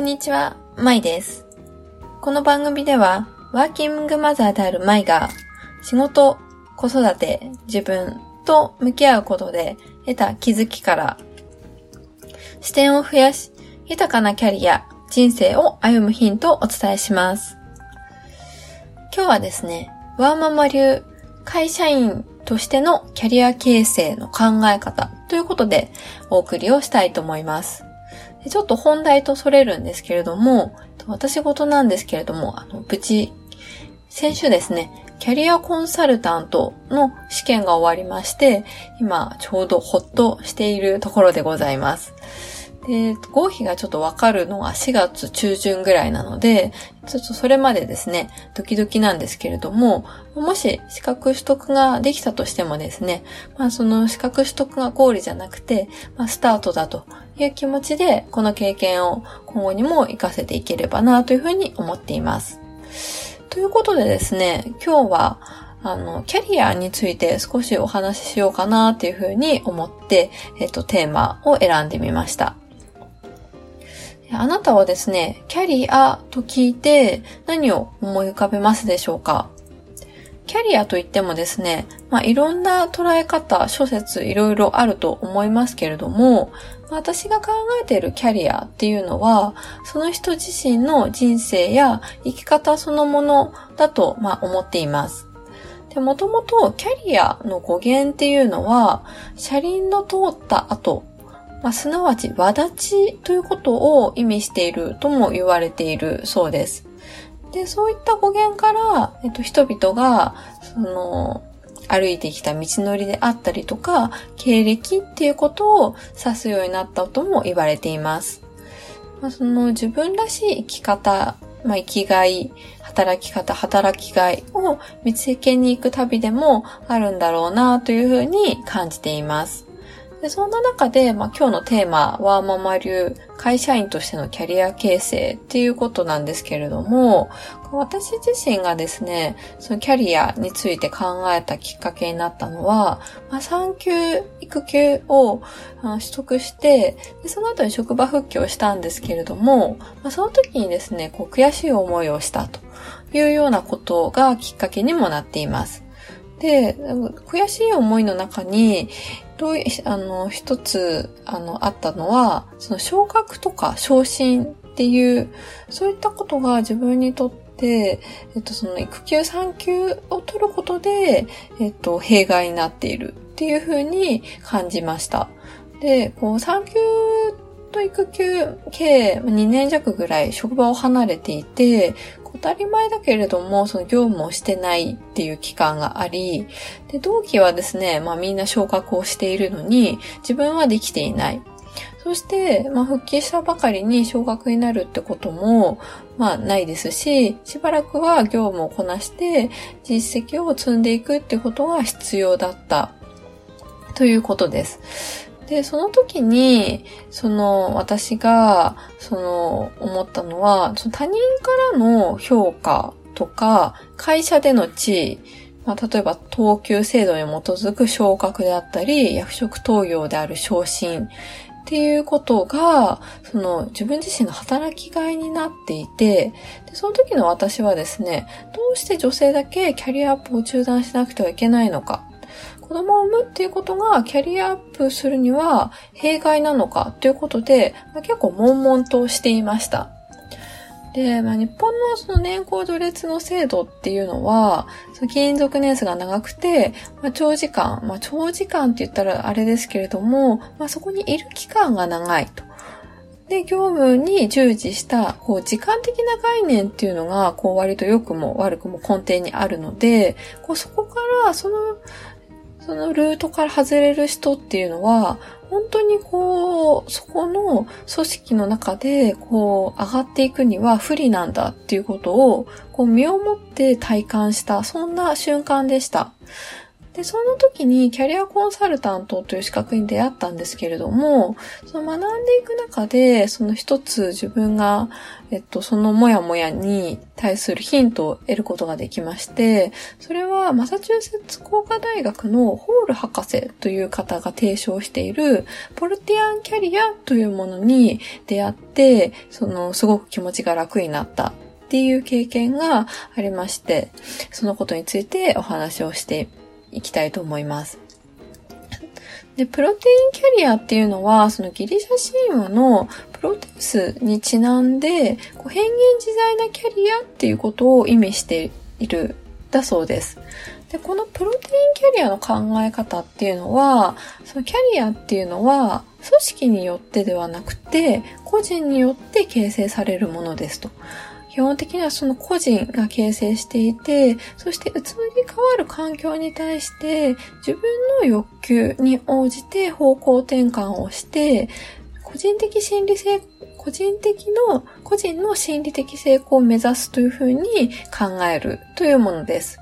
こんにちは、まいです。この番組では、ワーキングマザーであるまいが、仕事、子育て、自分と向き合うことで得た気づきから、視点を増やし、豊かなキャリア、人生を歩むヒントをお伝えします。今日はですね、ワーママ流会社員としてのキャリア形成の考え方ということでお送りをしたいと思います。ちょっと本題とそれるんですけれども、私事なんですけれども、あの、無事、先週ですね、キャリアコンサルタントの試験が終わりまして、今ちょうどほっとしているところでございます。で、合否がちょっとわかるのが4月中旬ぐらいなので、ちょっとそれまでですね、ドキドキなんですけれども、もし資格取得ができたとしてもですね、まあその資格取得がゴールじゃなくて、まあスタートだという気持ちで、この経験を今後にも活かせていければなというふうに思っています。ということでですね、今日は、あの、キャリアについて少しお話ししようかなっていうふうに思って、えっと、テーマを選んでみました。あなたはですね、キャリアと聞いて何を思い浮かべますでしょうか？キャリアといってもですね、まあ、いろんな捉え方、諸説いろいろあると思いますけれども、私が考えているキャリアっていうのは、その人自身の人生や生き方そのものだと、まあ、思っています。で、もともとキャリアの語源っていうのは、車輪の通った後まあ、すなわち、わだちということを意味しているとも言われているそうです。で、そういった語源から、えっと、人々が、その、歩いてきた道のりであったりとか、経歴っていうことを指すようになったとも言われています。まあ、その自分らしい生き方、まあ、生きがい、働き方、働きがいを見つけに行く旅でもあるんだろうなというふうに感じています。でそんな中で、まあ、今日のテーマ、ワーママ流、会社員としてのキャリア形成っていうことなんですけれども、私自身がですね、そのキャリアについて考えたきっかけになったのは、まあ、産休、育休を取得して、でその後に職場復帰をしたんですけれども、まあ、その時にですね、こう悔しい思いをしたというようなことがきっかけにもなっています。で、悔しい思いの中に、どう、あの、一つ、あの、あったのは、その昇格とか昇進っていう、そういったことが自分にとって、えっと、その育休産休を取ることで、えっと、弊害になっているっていうふうに感じました。で、こう、産休と育休計2年弱ぐらい職場を離れていて、当たり前だけれども、その業務をしてないっていう期間があり、で、同期はですね、まあみんな昇格をしているのに、自分はできていない。そして、まあ、復帰したばかりに昇格になるってことも、まあ、ないですし、しばらくは業務をこなして、実績を積んでいくってことが必要だった、ということです。で、その時に、その、私が、その、思ったのは、その他人からの評価とか、会社での地位、まあ、例えば、等級制度に基づく昇格であったり、役職登用である昇進っていうことが、その自分自身の働きがいになっていて、でその時の私はですね、どうして女性だけキャリアアップを中断しなくてはいけないのか子供を産むっていうことがキャリアアップするには弊害なのかということで、まあ、結構悶々としていました。で、まあ、日本のその年功序列の制度っていうのは、その勤続年数が長くて、まあ、長時間、まあ、長時間って言ったらあれですけれども、まあ、そこにいる期間が長いと。で、業務に従事した、こう、時間的な概念っていうのが、こう、割と良くも悪くも根底にあるので、こう、そこから、その、そのルートから外れる人っていうのは、本当にこう、そこの組織の中で、こう、上がっていくには不利なんだっていうことを、こう、身をもって体感した、そんな瞬間でした。で、その時にキャリアコンサルタントという資格に出会ったんですけれども、その学んでいく中で、その一つ自分が、えっと、そのもやもやに対するヒントを得ることができまして、それはマサチューセッツ工科大学のホール博士という方が提唱しているポルティアンキャリアというものに出会って、そのすごく気持ちが楽になったっていう経験がありまして、そのことについてお話をしていきたいと思います。で、プロテインキャリアっていうのは、そのギリシャ神話のプロテウスにちなんで、こう変幻自在なキャリアっていうことを意味している、だそうです。で、このプロテインキャリアの考え方っていうのは、そのキャリアっていうのは、組織によってではなくて、個人によって形成されるものですと。基本的にはその個人が形成していて、そして移り変わる環境に対して自分の欲求に応じて方向転換をして、個人的心理性、個人的の、個人の心理的成功を目指すというふうに考えるというものです。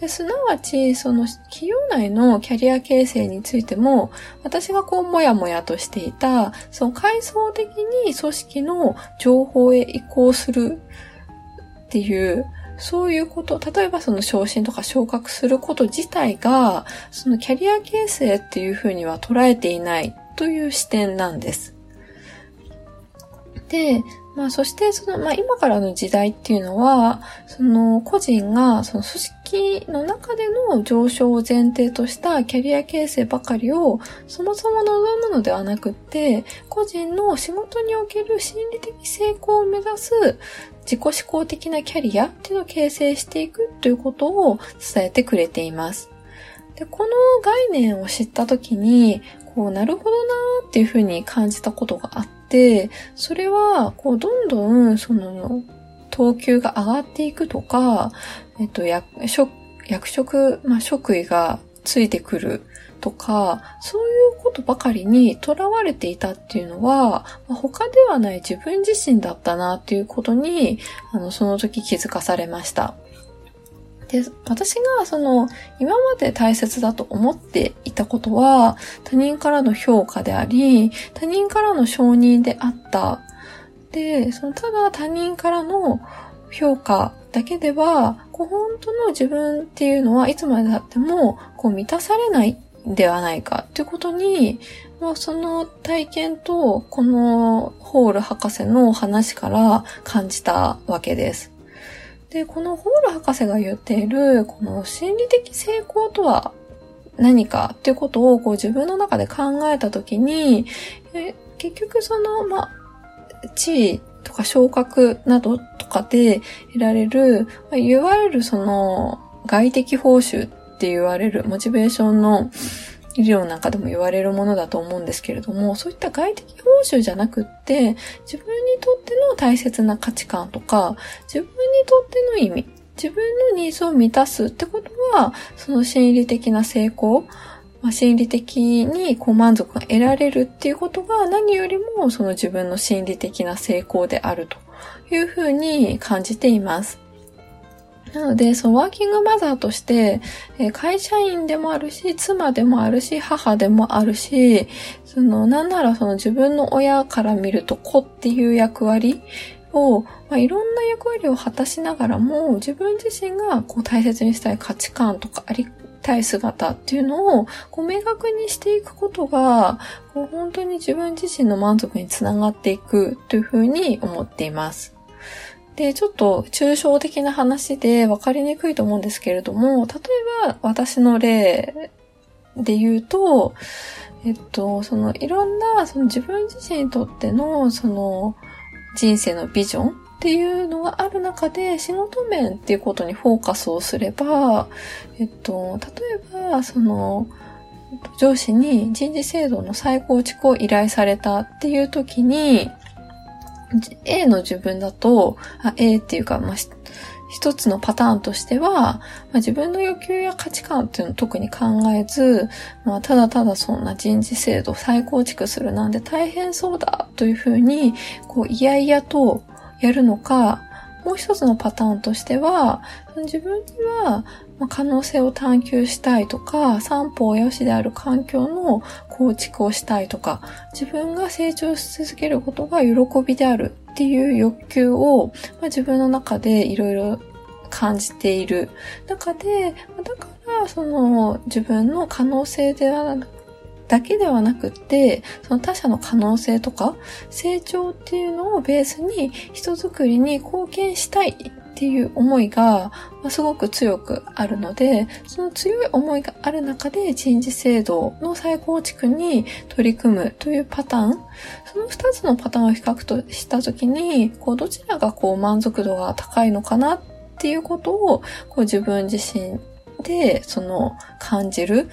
ですなわち、その企業内のキャリア形成についても、私がこうもやもやとしていた、その階層的に組織の情報へ移行するっていう、そういうこと、例えばその昇進とか昇格すること自体が、そのキャリア形成っていうふうには捉えていないという視点なんです。で、まあそしてその、まあ今からの時代っていうのは、その個人がその組織の中での上昇を前提としたキャリア形成ばかりをそもそも望むのではなくって、個人の仕事における心理的成功を目指す自己思考的なキャリアっていうのを形成していくということを伝えてくれています。で、この概念を知ったときに、こう、なるほどなーっていうふうに感じたことがあって、それは、こう、どんどん、その、等級が上がっていくとか、えっと、役職、役職、まあ、職位がついてくるとか、そういうことばかりに囚われていたっていうのは、ま、他ではない自分自身だったなっていうことに、あの、その時気づかされました。で、私がその、今まで大切だと思っていたことは、他人からの評価であり、他人からの承認であった。で、その、ただ他人からの評価だけでは、こう本当の自分っていうのはいつまで経っても、こう満たされないではないかっていうことに、まあ、その体験とこのホール博士の話から感じたわけです。で、このホール博士が言っている、この心理的成功とは何かっていうことをこう自分の中で考えたときに、結局その、ま、地位とか昇格などとかで得られる、ま、いわゆるその外的報酬って言われるモチベーションの医療なんかでも言われるものだと思うんですけれども、そういった外的報酬じゃなくって、自分にとっての大切な価値観とか、自分にとっての意味、自分のニーズを満たすってことは、その心理的な成功、まあ、心理的にこう満足が得られるっていうことが何よりもその自分の心理的な成功であるというふうに感じています。なので、そのワーキングマザーとして、え会社員でもあるし、妻でもあるし、母でもあるし、その、なんならその自分の親から見ると子っていう役割を、まあ、いろんな役割を果たしながらも、自分自身がこう大切にしたい価値観とかありたい姿っていうのをこう明確にしていくことが、こう本当に自分自身の満足につながっていくというふうに思っています。で、ちょっと抽象的な話で分かりにくいと思うんですけれども、例えば私の例で言うと、えっと、そのいろんなその自分自身にとってのその人生のビジョンっていうのがある中で仕事面っていうことにフォーカスをすれば、えっと、例えばその上司に人事制度の再構築を依頼されたっていう時に、A の自分だと、A っていうか、まあ、一つのパターンとしては、まあ、自分の欲求や価値観っていうのを特に考えず、まあ、ただただそんな人事制度を再構築するなんて大変そうだというふうに、こう、いやいやとやるのか、もう一つのパターンとしては、自分には、まあ、可能性を探求したいとか、三方よしである環境の構築をしたいとか、自分が成長し続けることが喜びであるっていう欲求を、まあ、自分の中でいろいろ感じている。中で、だからその自分の可能性ではだけではなくって、その他者の可能性とか成長っていうのをベースに人づくりに貢献したいっていう思いが、ますごく強くあるので、その強い思いがある中で人事制度の再構築に取り組むというパターン、その二つのパターンを比較としたときに、こうどちらがこう満足度が高いのかなっていうことを、こう自分自身でその感じる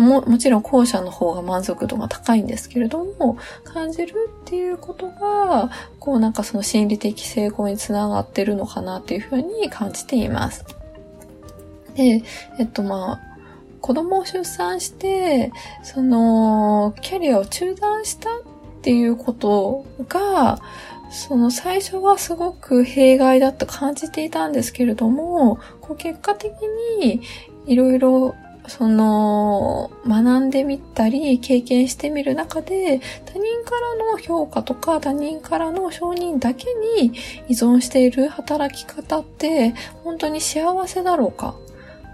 も、もちろん後者の方が満足度が高いんですけれども、感じるっていうことが、こうなんかその心理的成功につながってるのかなっていうふうに感じています。で、えっとまあ、子供を出産して、その、キャリアを中断したっていうことが、その最初はすごく弊害だと感じていたんですけれども、こう結果的にいろいろその、学んでみたり、経験してみる中で、他人からの評価とか、他人からの承認だけに依存している働き方って、本当に幸せだろうか？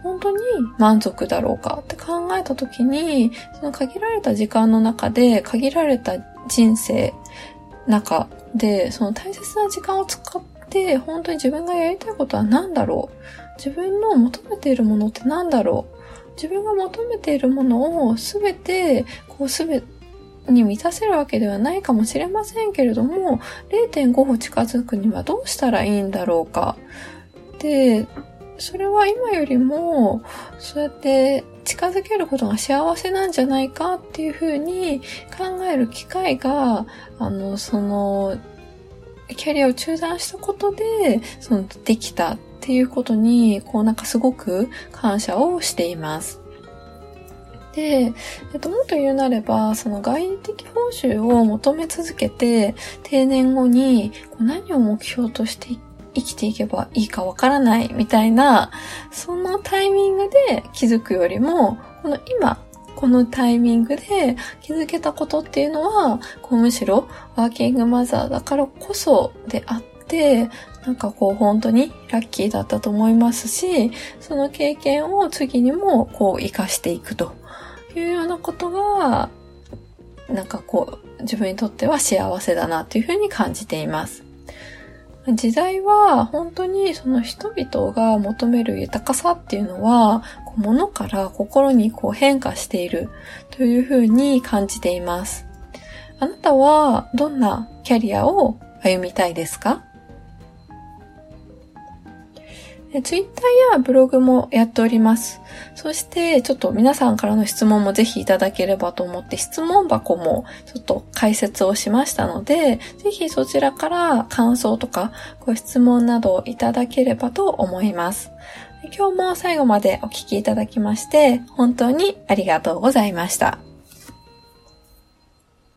本当に満足だろうか？って考えたときに、その限られた時間の中で、限られた人生、中で、その大切な時間を使って、本当に自分がやりたいことは何だろう？自分の求めているものって何だろう？自分が求めているものをすべて、こうすべに満たせるわけではないかもしれませんけれども、0.5歩近づくにはどうしたらいいんだろうか。で、それは今よりも、そうやって近づけることが幸せなんじゃないかっていうふうに考える機会が、あの、その、キャリアを中断したことで、その、できたっっていうことに、こうなんかすごく感謝をしています。で、えっと、もっと言うなれば、その外的報酬を求め続けて、定年後にこう何を目標として生きていけばいいかわからないみたいな、そのタイミングで気づくよりも、この今、このタイミングで気づけたことっていうのは、こうむしろワーキングマザーだからこそであって、なんかこう本当にラッキーだったと思いますし、その経験を次にもこう活かしていくというようなことが、なんかこう自分にとっては幸せだなというふうに感じています。時代は本当にその人々が求める豊かさっていうのは、物から心にこう変化しているというふうに感じています。あなたはどんなキャリアを歩みたいですか？ツイッターやブログもやっております。そして、ちょっと皆さんからの質問もぜひいただければと思って、質問箱もちょっと解説をしましたので、ぜひそちらから感想とかご質問などをいただければと思います。今日も最後までお聴きいただきまして、本当にありがとうございました。